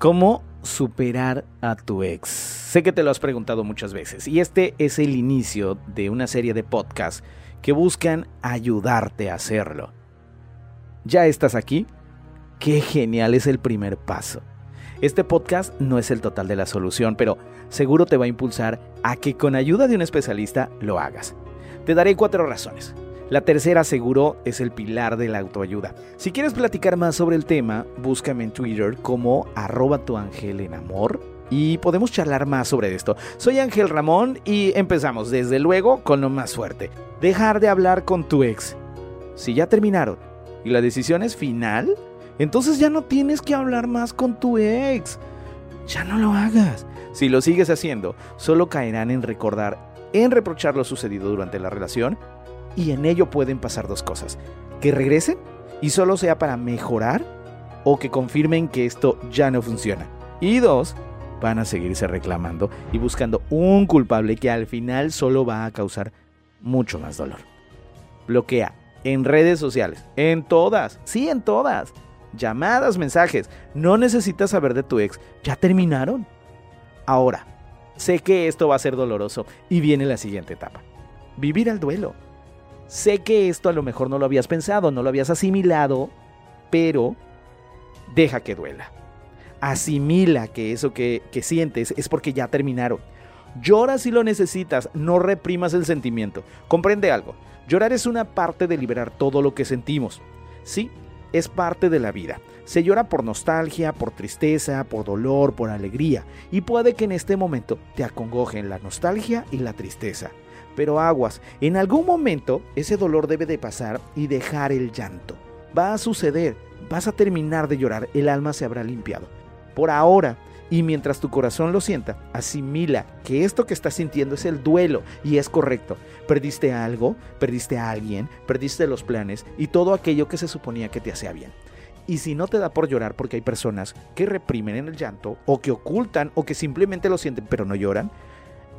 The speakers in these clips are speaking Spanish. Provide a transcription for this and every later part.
¿Cómo superar a tu ex? Sé que te lo has preguntado muchas veces y este es el inicio de una serie de podcasts que buscan ayudarte a hacerlo. ¿Ya estás aquí? Qué genial es el primer paso. Este podcast no es el total de la solución, pero seguro te va a impulsar a que con ayuda de un especialista lo hagas. Te daré cuatro razones. La tercera seguro es el pilar de la autoayuda. Si quieres platicar más sobre el tema, búscame en Twitter como arroba tu ángel en amor y podemos charlar más sobre esto. Soy Ángel Ramón y empezamos desde luego con lo más fuerte. Dejar de hablar con tu ex. Si ya terminaron y la decisión es final, entonces ya no tienes que hablar más con tu ex. Ya no lo hagas. Si lo sigues haciendo, solo caerán en recordar, en reprochar lo sucedido durante la relación y en ello pueden pasar dos cosas. Que regresen y solo sea para mejorar o que confirmen que esto ya no funciona. Y dos, van a seguirse reclamando y buscando un culpable que al final solo va a causar mucho más dolor. Bloquea en redes sociales, en todas, sí, en todas. Llamadas, mensajes. No necesitas saber de tu ex. Ya terminaron. Ahora, sé que esto va a ser doloroso y viene la siguiente etapa. Vivir al duelo. Sé que esto a lo mejor no lo habías pensado, no lo habías asimilado, pero deja que duela. Asimila que eso que, que sientes es porque ya terminaron. Llora si lo necesitas, no reprimas el sentimiento. Comprende algo, llorar es una parte de liberar todo lo que sentimos. Sí, es parte de la vida. Se llora por nostalgia, por tristeza, por dolor, por alegría, y puede que en este momento te acongojen la nostalgia y la tristeza. Pero aguas, en algún momento ese dolor debe de pasar y dejar el llanto. Va a suceder, vas a terminar de llorar, el alma se habrá limpiado. Por ahora, y mientras tu corazón lo sienta, asimila que esto que estás sintiendo es el duelo y es correcto. Perdiste algo, perdiste a alguien, perdiste los planes y todo aquello que se suponía que te hacía bien. Y si no te da por llorar porque hay personas que reprimen en el llanto o que ocultan o que simplemente lo sienten pero no lloran,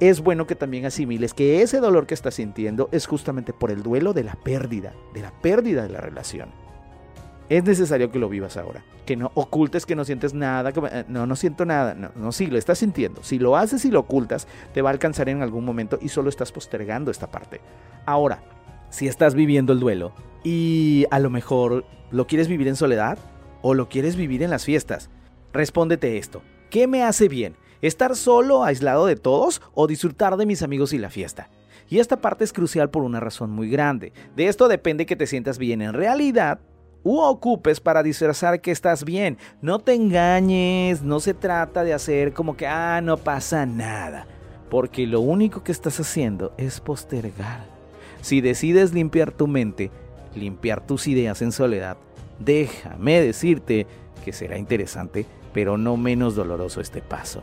es bueno que también asimiles que ese dolor que estás sintiendo es justamente por el duelo de la pérdida, de la pérdida de la relación. Es necesario que lo vivas ahora, que no ocultes que no sientes nada, eh, no, no siento nada, no, no, sí, lo estás sintiendo. Si lo haces y lo ocultas, te va a alcanzar en algún momento y solo estás postergando esta parte. Ahora, si estás viviendo el duelo y a lo mejor lo quieres vivir en soledad o lo quieres vivir en las fiestas, respóndete esto. ¿Qué me hace bien? ¿Estar solo, aislado de todos o disfrutar de mis amigos y la fiesta? Y esta parte es crucial por una razón muy grande. De esto depende que te sientas bien en realidad u ocupes para disfrazar que estás bien. No te engañes, no se trata de hacer como que, ah, no pasa nada. Porque lo único que estás haciendo es postergar. Si decides limpiar tu mente, limpiar tus ideas en soledad, déjame decirte que será interesante, pero no menos doloroso este paso.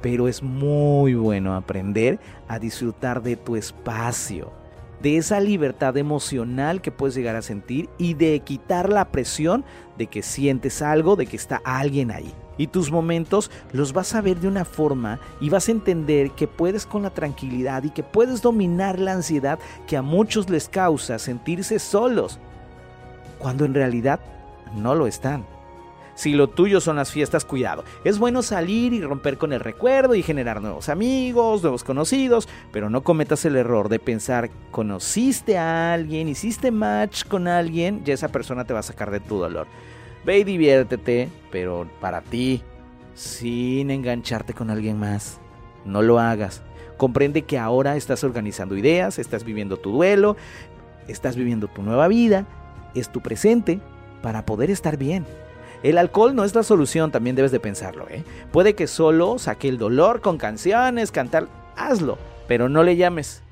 Pero es muy bueno aprender a disfrutar de tu espacio de esa libertad emocional que puedes llegar a sentir y de quitar la presión de que sientes algo, de que está alguien ahí. Y tus momentos los vas a ver de una forma y vas a entender que puedes con la tranquilidad y que puedes dominar la ansiedad que a muchos les causa sentirse solos, cuando en realidad no lo están. Si lo tuyo son las fiestas, cuidado. Es bueno salir y romper con el recuerdo y generar nuevos amigos, nuevos conocidos, pero no cometas el error de pensar, conociste a alguien, hiciste match con alguien, ya esa persona te va a sacar de tu dolor. Ve y diviértete, pero para ti, sin engancharte con alguien más. No lo hagas. Comprende que ahora estás organizando ideas, estás viviendo tu duelo, estás viviendo tu nueva vida, es tu presente para poder estar bien. El alcohol no es la solución, también debes de pensarlo. ¿eh? Puede que solo saque el dolor con canciones, cantar, hazlo, pero no le llames.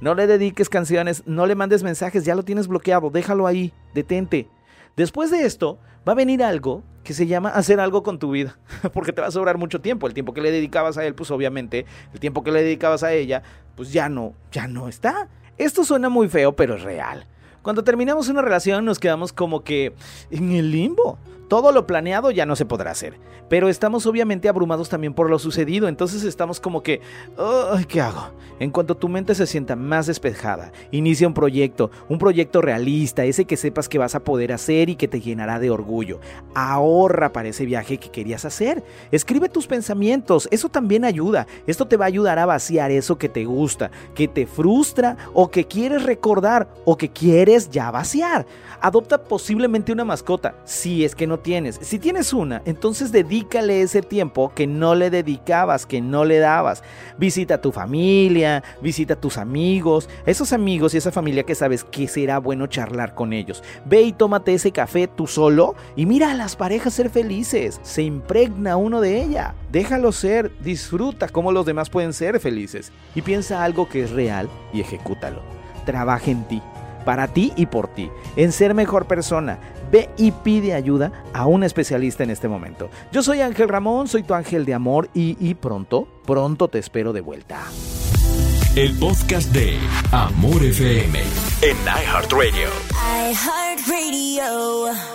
No le dediques canciones, no le mandes mensajes, ya lo tienes bloqueado, déjalo ahí, detente. Después de esto, va a venir algo que se llama hacer algo con tu vida, porque te va a sobrar mucho tiempo. El tiempo que le dedicabas a él, pues obviamente, el tiempo que le dedicabas a ella, pues ya no, ya no está. Esto suena muy feo, pero es real. Cuando terminamos una relación nos quedamos como que en el limbo. Todo lo planeado ya no se podrá hacer. Pero estamos obviamente abrumados también por lo sucedido. Entonces estamos como que, ¿qué hago? En cuanto tu mente se sienta más despejada, inicia un proyecto, un proyecto realista, ese que sepas que vas a poder hacer y que te llenará de orgullo. Ahorra para ese viaje que querías hacer. Escribe tus pensamientos, eso también ayuda. Esto te va a ayudar a vaciar eso que te gusta, que te frustra o que quieres recordar o que quieres ya vaciar. Adopta posiblemente una mascota, si es que no tienes. Si tienes una, entonces dedícale ese tiempo que no le dedicabas, que no le dabas. Visita a tu familia, visita a tus amigos, esos amigos y esa familia que sabes que será bueno charlar con ellos. Ve y tómate ese café tú solo y mira a las parejas ser felices. Se impregna uno de ella. Déjalo ser, disfruta cómo los demás pueden ser felices. Y piensa algo que es real y ejecútalo. Trabaja en ti para ti y por ti, en ser mejor persona, Ve y pide ayuda a un especialista en este momento. Yo soy Ángel Ramón, soy tu ángel de amor y, pronto, pronto te espero de vuelta. El podcast de Amor FM en iHeartRadio. iHeartRadio.